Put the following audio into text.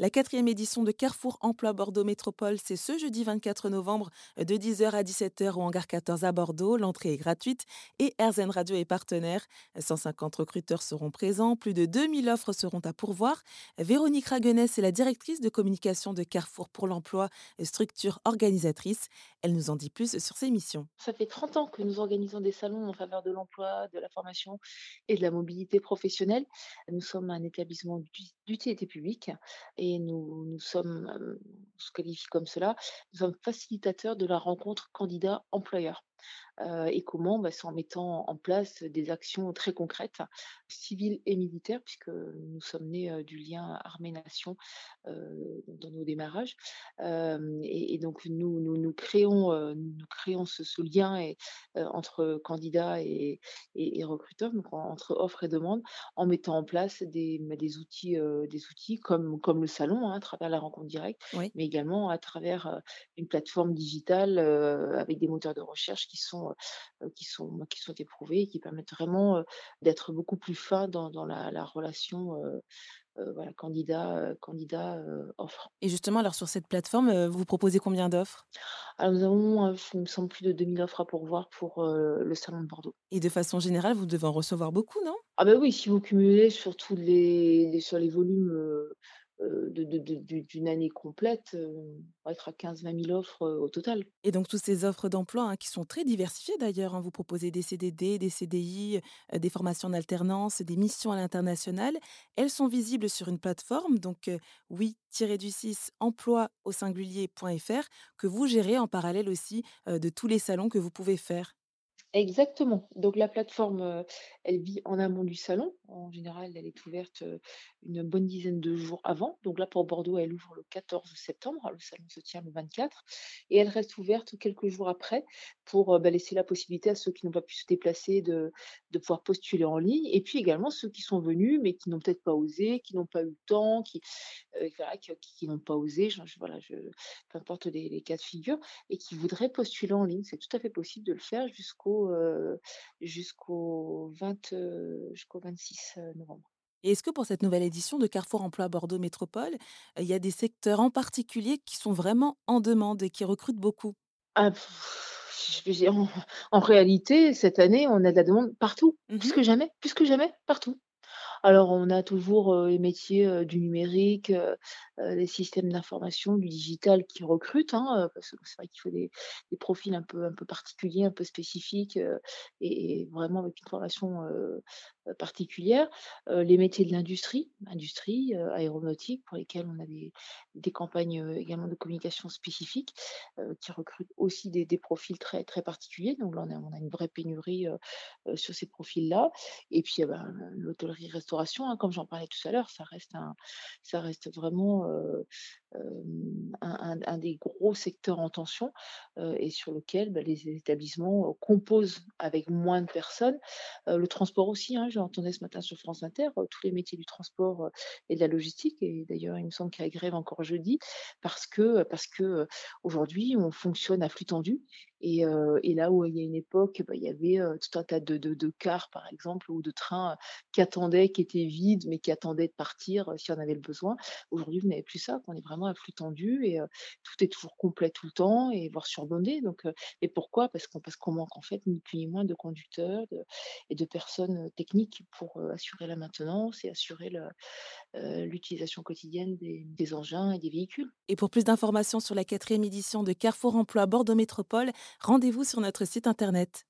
La quatrième édition de Carrefour Emploi Bordeaux Métropole, c'est ce jeudi 24 novembre de 10h à 17h au hangar 14 à Bordeaux. L'entrée est gratuite et RZN Radio est partenaire. 150 recruteurs seront présents, plus de 2000 offres seront à pourvoir. Véronique Raguenès est la directrice de communication de Carrefour pour l'emploi, structure organisatrice. Elle nous en dit plus sur ses missions. Ça fait 30 ans que nous organisons des salons en faveur de l'emploi, de la formation et de la mobilité professionnelle. Nous sommes un établissement d'utilité publique nous, nous sommes, euh, on se qualifie comme cela, nous sommes facilitateurs de la rencontre candidat-employeur. Euh, et comment bah, C'est en mettant en place des actions très concrètes, civiles et militaires, puisque nous sommes nés euh, du lien armée-nation euh, dans nos démarrages. Et, et, donc nous, nous, nous créons, nous créons ce, ce lien et, entre candidats et, recruteurs, donc entre offre et demande, en mettant en place des, bah, des outils, des outils comme, comme le salon, hein, à travers la rencontre directe, Oui. mais également à travers une plateforme digitale avec des moteurs de recherche qui sont euh, qui sont bah, qui sont éprouvés et qui permettent vraiment, d'être beaucoup plus fin dans dans la la relation, voilà, candidat, candidat, offre. Et justement, alors sur cette plateforme, vous proposez combien d'offres? Alors nous avons, il me semble plus de 2 000 offres à pourvoir pour, le salon de Bordeaux. Et de façon générale, vous devez en recevoir beaucoup, non? Ah bah oui, si vous cumulez sur tous les sur les volumes, d'u d'une année complète, heu, on va être à 15-20 000 offres, heu, au total. Et donc, toutes ces offres d'emploi hein, qui sont très diversifiées d'ailleurs, hein, vous proposez des CDD, des CDI, euh, des formations en alternance, des missions à l'international. Elles sont visibles sur une plateforme, donc euh, oui-du-6 emploi au singulier.fr, que vous gérez en parallèle aussi euh, de tous les salons que vous pouvez faire. Exactement. Donc la plateforme, elle vit en amont du salon. En général, elle est ouverte, une bonne dizaine de jours avant. Donc là, pour Bordeaux, elle ouvre le 14 septembre. Le salon se tient le 24 et elle reste ouverte quelques jours après pour, bah, laisser la possibilité à ceux qui n'ont pas pu se déplacer de pouvoir postuler en ligne et puis également ceux qui sont venus, mais qui n'ont peut-être pas osé, qui n'ont pas eu le temps, qui, qui n'ont pas osé, voilà, je peu importe les cas de figure et qui voudraient postuler en ligne. C'est tout à fait possible de le faire jusqu'au, jusqu'au 20, heu, jusqu'au 26, heu, novembre. Et est-ce que pour cette nouvelle édition de Carrefour Emploi Bordeaux Métropole, il y a des secteurs en particulier qui sont vraiment en demande et qui recrutent beaucoup? Ah, en en réalité, cette année, on a de la demande partout, plus Mhm. que jamais, plus que jamais, partout. Alors, on a toujours, les métiers, du numérique, les systèmes d'information, du digital qui recrutent, hein, parce que c'est vrai qu'il faut des profils un peu un peu particuliers, un peu spécifiques, et vraiment avec une formation, particulière. Les métiers de l'industrie, industrie, aéronautique pour lesquels on a des campagnes, également de communication spécifiques, qui recrutent aussi des profils très très particuliers. Donc là, on a on a une vraie pénurie, sur ces profils-là. Et puis, eh ben, l'hôtellerie-restauration, hein, comme j'en parlais tout à l'heure, ça reste un ça reste vraiment, un des gros secteurs en tension, et sur lequel, bah, les établissements, composent avec moins de personnes. Le transport aussi, hein, j'entendais ce matin sur France Inter, tous les métiers du transport, et de la logistique et d'ailleurs, il me semble qu'il y a grève encore jeudi parce que, parce que, aujourd'hui, on fonctionne à flux tendu et là où il y a une époque, bah, il y avait, tout un tas de cars, par exemple, ou de trains, qui attendaient, qui étaient vides, mais qui attendaient de partir, si on avait le besoin. Aujourd'hui, vous n'avez plus ça, on est vraiment à flux tendu et tout est toujours complet tout le temps et voire surbondé donc et pourquoi? Parce qu'on manque en fait ni plus ni moins de conducteurs, et de personnes, techniques pour, assurer la maintenance et assurer l'utilisation quotidienne des des engins et des véhicules. Et pour plus d'informations sur la quatrième édition de Carrefour Emploi Bordeaux Métropole, rendez-vous sur notre site internet.